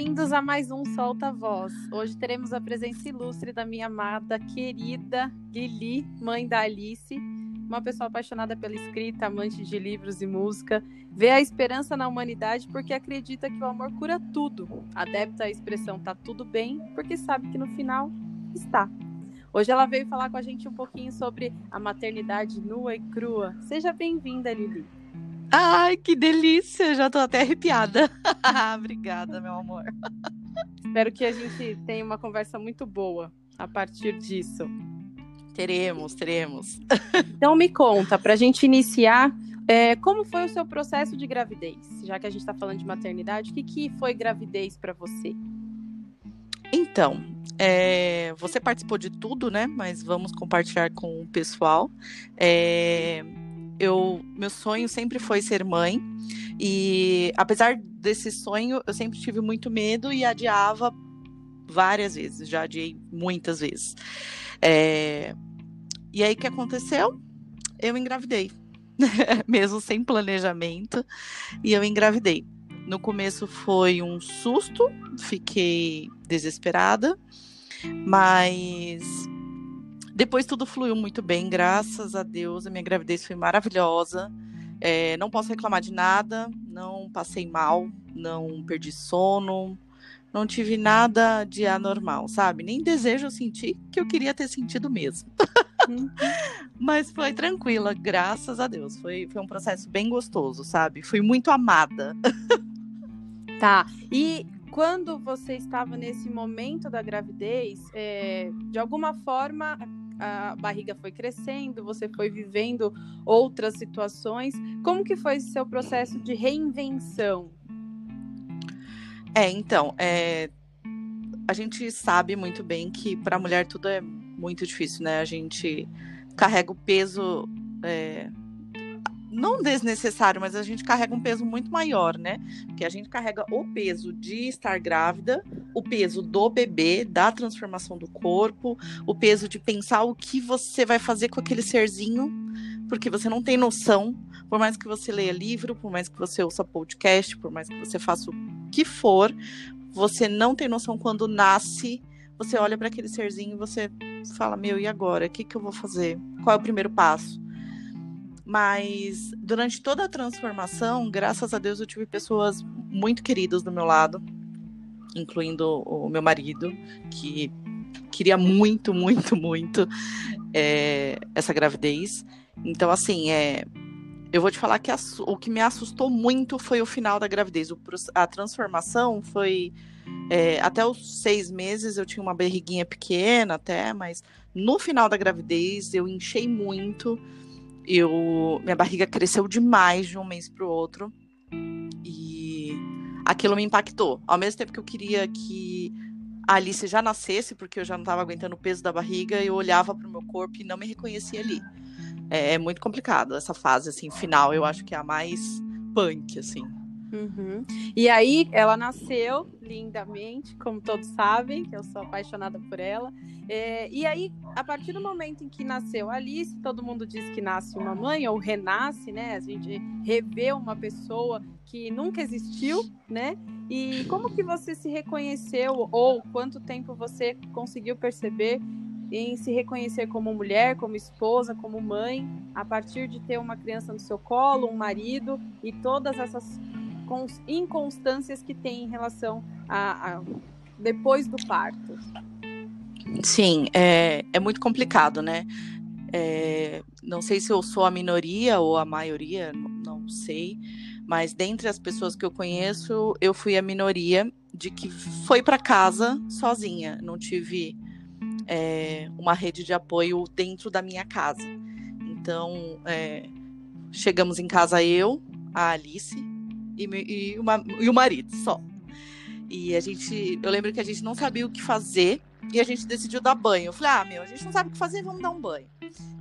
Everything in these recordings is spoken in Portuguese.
Bem-vindos a mais um Solta Voz. Hoje teremos a presença ilustre da minha amada, querida Lili, mãe da Alice, uma pessoa apaixonada pela escrita, amante de livros e música, vê a esperança na humanidade porque acredita que o amor cura tudo. Adepta à expressão tá tudo bem, porque sabe que no final está. Hoje ela veio falar com a gente um pouquinho sobre a maternidade nua e crua. Seja bem-vinda, Lili. Ai, que delícia! Já tô até arrepiada. Obrigada, meu amor. Espero que a gente tenha uma conversa muito boa a partir disso. Teremos, teremos. Então me conta, para a gente iniciar, é, como foi o seu processo de gravidez? Já que a gente está falando de maternidade, o que, que foi gravidez para você? Então, é, você participou de tudo, né? Mas vamos compartilhar com o pessoal. É, eu, meu sonho sempre foi ser mãe. E apesar desse sonho, eu sempre tive muito medo e adiava várias vezes. Já adiei muitas vezes. É, e aí o que aconteceu? Eu engravidei. Mesmo sem planejamento. E eu engravidei. No começo foi um susto, fiquei desesperada, mas depois tudo fluiu muito bem, graças a Deus. A minha gravidez foi maravilhosa. É, não posso reclamar de nada, não passei mal, não perdi sono, não tive nada de anormal, sabe? Nem desejo eu sentir que eu queria ter sentido mesmo. Uhum. Mas foi tranquila, graças a Deus. Foi, foi um processo bem gostoso, sabe? Fui muito amada. Tá. E quando você estava nesse momento da gravidez, é, de alguma forma a barriga foi crescendo, você foi vivendo outras situações. Como que foi seu processo de reinvenção? É, então, é, a gente sabe muito bem que para a mulher tudo é muito difícil, né? A gente carrega o peso é, não desnecessário, mas a gente carrega um peso muito maior, né? Porque a gente carrega o peso de estar grávida, o peso do bebê, da transformação do corpo, o peso de pensar o que você vai fazer com aquele serzinho, porque você não tem noção, por mais que você leia livro, por mais que você ouça podcast, por mais que você faça o que for, você não tem noção quando nasce, você olha para aquele serzinho e você fala: "Meu, e agora? O que que eu vou fazer? Qual é o primeiro passo?" Mas durante toda a transformação, graças a Deus, eu tive pessoas muito queridas do meu lado, incluindo o meu marido, que queria muito, muito, muito é, essa gravidez. Então, assim, é, eu vou te falar que o que me assustou muito foi o final da gravidez. O, a transformação foi. É, até os seis meses eu tinha uma barriguinha pequena, até, mas no final da gravidez eu enchei muito eu minha barriga cresceu demais de um mês para o outro e aquilo me impactou. Ao mesmo tempo que eu queria que a Alice já nascesse, porque eu já não estava aguentando o peso da barriga, eu olhava para o meu corpo e não me reconhecia ali. É, é, muito complicado essa fase assim final. Eu acho que é a mais punk assim. Uhum. E aí ela nasceu lindamente, como todos sabem, que eu sou apaixonada por ela. É, e aí, a partir do momento em que nasceu Alice, todo mundo diz que nasce uma mãe ou renasce, né? A gente revê uma pessoa que nunca existiu, né? E como que você se reconheceu ou quanto tempo você conseguiu perceber em se reconhecer como mulher, como esposa, como mãe, a partir de ter uma criança no seu colo, um marido e todas essas inconstâncias que tem em relação a, a depois do parto. Sim, é, é muito complicado, né? É, não sei se eu sou a minoria ou a maioria, não, sei, mas dentre as pessoas que eu conheço, eu fui a minoria de que foi para casa sozinha, não tive é, uma rede de apoio dentro da minha casa. Então, é, chegamos em casa eu, a Alice e, e, uma, e o marido só. E a gente, eu lembro que a gente não sabia o que fazer e a gente decidiu dar banho. Eu falei, ah, meu, a gente não sabe o que fazer, vamos dar um banho.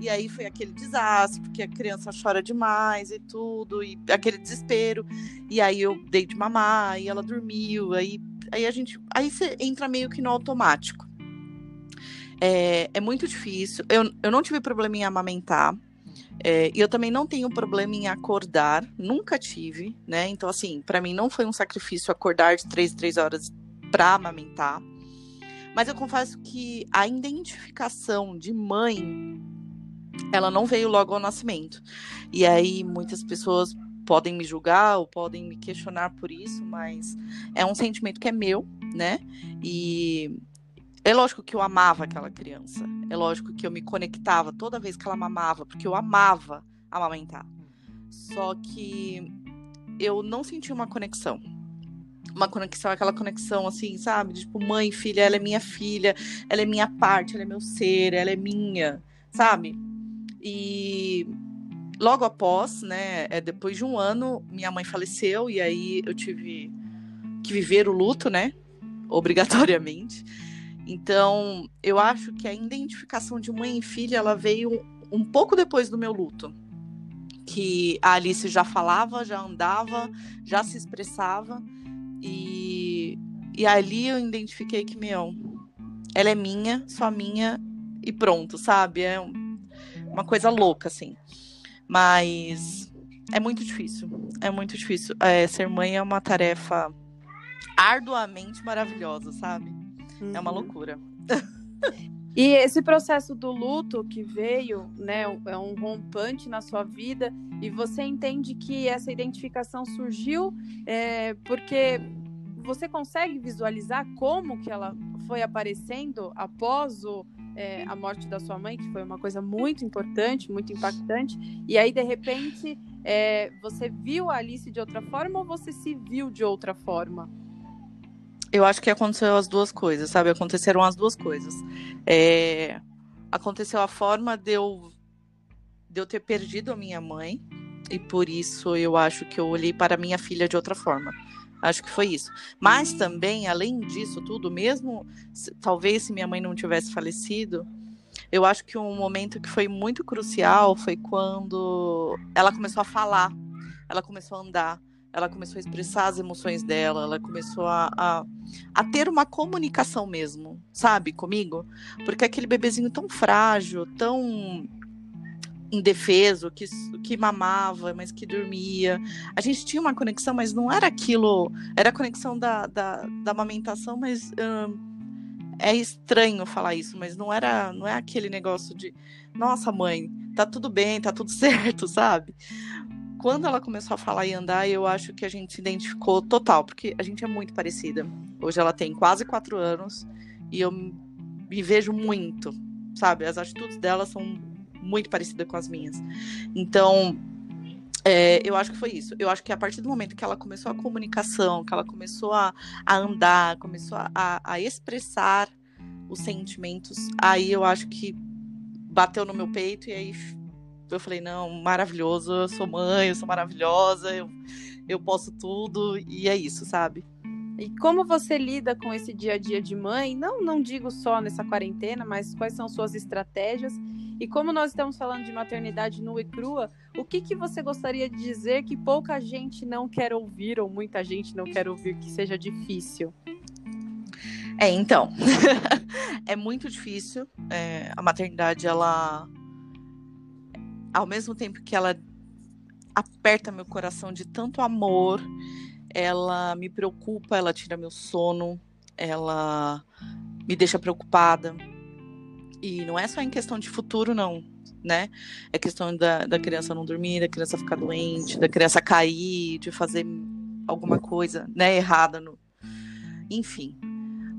E aí foi aquele desastre, porque a criança chora demais e tudo, e aquele desespero. E aí eu dei de mamar, e ela dormiu, aí, aí a gente. Aí você entra meio que no automático. É, é muito difícil. Eu, eu não tive problema em amamentar. É, eu também não tenho problema em acordar, nunca tive, né? Então, assim, para mim não foi um sacrifício acordar de três, três horas para amamentar. Mas eu confesso que a identificação de mãe, ela não veio logo ao nascimento. E aí muitas pessoas podem me julgar ou podem me questionar por isso, mas é um sentimento que é meu, né? E é lógico que eu amava aquela criança. É lógico que eu me conectava toda vez que ela mamava, porque eu amava amamentar. Só que eu não senti uma conexão. Uma conexão, aquela conexão assim, sabe? Tipo, mãe, filha, ela é minha filha, ela é minha parte, ela é meu ser, ela é minha, sabe? E logo após, né, é, depois de um ano, minha mãe faleceu e aí eu tive que viver o luto, né, obrigatoriamente. Então, eu acho que a identificação de mãe e filha, ela veio um pouco depois do meu luto. Que a Alice já falava, já andava, já se expressava. E, e ali eu identifiquei que, meu, ela é minha, só minha e pronto, sabe? É uma coisa louca, assim. Mas é muito difícil. É muito difícil. É, ser mãe é uma tarefa arduamente maravilhosa, sabe? Uhum. É uma uhum. loucura. E esse processo do luto que veio, né, é um rompante na sua vida, e você entende que essa identificação surgiu é, porque você consegue visualizar como que ela foi aparecendo após o, é, a morte da sua mãe, que foi uma coisa muito importante, muito impactante, e aí de repente é, você viu a Alice de outra forma ou você se viu de outra forma? Eu acho que aconteceu as duas coisas, sabe? Aconteceram as duas coisas. É... Aconteceu a forma de eu, de eu ter perdido a minha mãe, e por isso eu acho que eu olhei para minha filha de outra forma. Acho que foi isso. Mas também, além disso tudo, mesmo talvez se minha mãe não tivesse falecido, eu acho que um momento que foi muito crucial foi quando ela começou a falar, ela começou a andar, ela começou a expressar as emoções dela, ela começou a, a, a, ter uma comunicação mesmo, sabe, comigo? Porque aquele bebezinho tão frágil, tão indefeso, que, que mamava, mas que dormia. A gente tinha uma conexão, mas não era aquilo. Era a conexão da, da, da amamentação, mas. Hum, é estranho falar isso, mas não era, não é aquele negócio de, nossa mãe, tá tudo bem, tá tudo certo, sabe? Quando ela começou a falar e andar, eu acho que a gente se identificou total, porque a gente é muito parecida. Hoje ela tem quase quatro anos e eu me vejo muito, sabe? As atitudes dela são muito parecida com as minhas. Então, é, eu acho que foi isso. Eu acho que a partir do momento que ela começou a comunicação, que ela começou a, a andar, começou a, a expressar os sentimentos, aí eu acho que bateu no meu peito e aí eu falei, não, maravilhoso, eu sou mãe, eu sou maravilhosa, eu, eu posso tudo, e é isso, sabe? E como você lida com esse dia a dia de mãe? Não, não digo só nessa quarentena, mas quais são suas estratégias? E como nós estamos falando de maternidade nua e crua, o que, que você gostaria de dizer que pouca gente não quer ouvir ou muita gente não quer ouvir que seja difícil? É, então, é muito difícil. É, a maternidade, ela, ao mesmo tempo que ela aperta meu coração de tanto amor, ela me preocupa, ela tira meu sono, ela me deixa preocupada. E não é só em questão de futuro, não, né? É questão da, da criança não dormir, da criança ficar doente, da criança cair, de fazer alguma coisa, né, errada no... Enfim.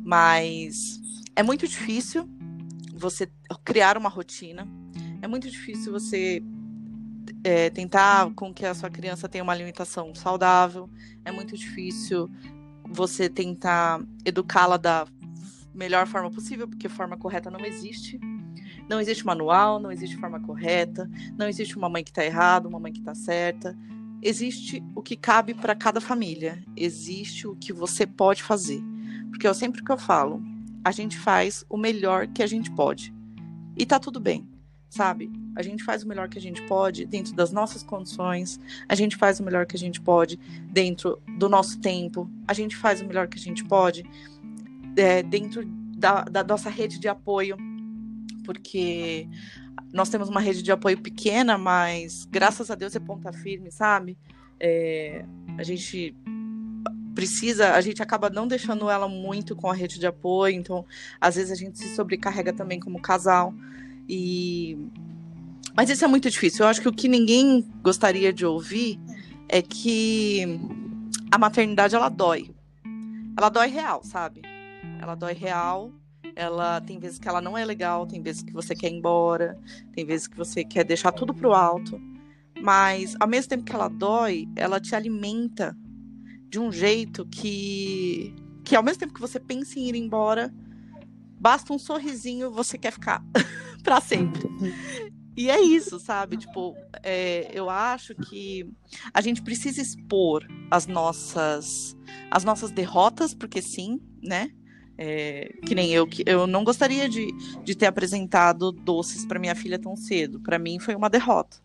Mas é muito difícil você criar uma rotina. É muito difícil você é, tentar com que a sua criança tenha uma alimentação saudável. É muito difícil você tentar educá-la da melhor forma possível, porque forma correta não existe. Não existe manual, não existe forma correta, não existe uma mãe que está errada, uma mãe que está certa. Existe o que cabe para cada família. Existe o que você pode fazer. Porque eu sempre que eu falo, a gente faz o melhor que a gente pode. E tá tudo bem sabe? A gente faz o melhor que a gente pode dentro das nossas condições, a gente faz o melhor que a gente pode dentro do nosso tempo, a gente faz o melhor que a gente pode é, dentro da, da nossa rede de apoio, porque nós temos uma rede de apoio pequena, mas graças a Deus é ponta firme, sabe? É, a gente precisa, a gente acaba não deixando ela muito com a rede de apoio, então às vezes a gente se sobrecarrega também como casal. E mas isso é muito difícil. Eu acho que o que ninguém gostaria de ouvir é que a maternidade ela dói. Ela dói real, sabe? Ela dói real. Ela tem vezes que ela não é legal, tem vezes que você quer ir embora, tem vezes que você quer deixar tudo pro alto. Mas ao mesmo tempo que ela dói, ela te alimenta de um jeito que que ao mesmo tempo que você pensa em ir embora, basta um sorrisinho, você quer ficar para sempre. E é isso, sabe? Tipo, é, eu acho que a gente precisa expor as nossas as nossas derrotas, porque sim, né? É, que nem eu, que eu não gostaria de, de ter apresentado doces para minha filha tão cedo. Para mim foi uma derrota.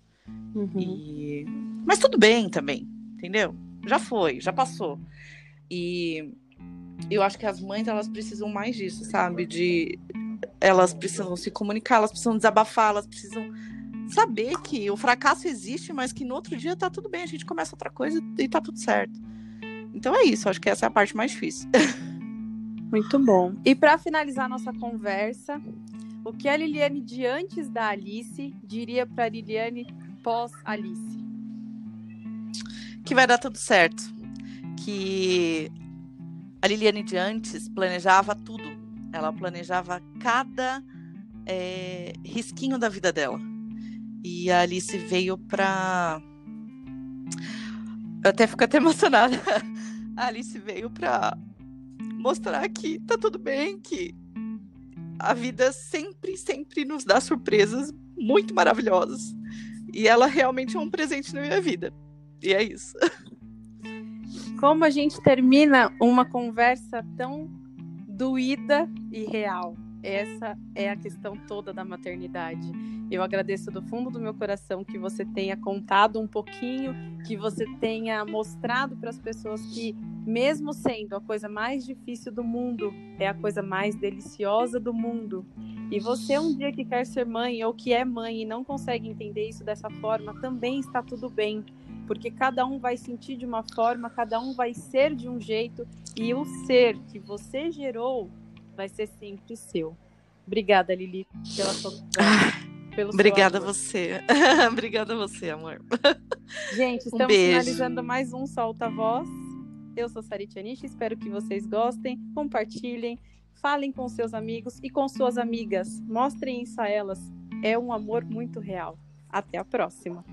Uhum. E... Mas tudo bem também, entendeu? Já foi, já passou. E eu acho que as mães elas precisam mais disso, sabe? De elas precisam se comunicar, elas precisam desabafar, elas precisam saber que o fracasso existe, mas que no outro dia tá tudo bem, a gente começa outra coisa e tá tudo certo. Então é isso, acho que essa é a parte mais difícil. Muito bom. E para finalizar nossa conversa, o que a Liliane de antes da Alice diria para Liliane pós Alice? Que vai dar tudo certo. Que a Liliane de antes planejava tudo. Ela planejava cada é, risquinho da vida dela. E a Alice veio para. Eu até fico até emocionada. A Alice veio para mostrar que tá tudo bem, que a vida sempre, sempre nos dá surpresas muito maravilhosas. E ela realmente é um presente na minha vida. E é isso. Como a gente termina uma conversa tão doída e real? Essa é a questão toda da maternidade. Eu agradeço do fundo do meu coração que você tenha contado um pouquinho, que você tenha mostrado para as pessoas que, mesmo sendo a coisa mais difícil do mundo, é a coisa mais deliciosa do mundo. E você, um dia que quer ser mãe ou que é mãe e não consegue entender isso dessa forma, também está tudo bem porque cada um vai sentir de uma forma, cada um vai ser de um jeito e o ser que você gerou vai ser sempre seu. Obrigada, Lili, pela sua. Pelo Obrigada a você. Obrigada a você, amor. Gente, estamos um finalizando mais um Solta Voz. Eu sou Sarite Anish, espero que vocês gostem, compartilhem, falem com seus amigos e com suas amigas. Mostrem isso a elas. É um amor muito real. Até a próxima.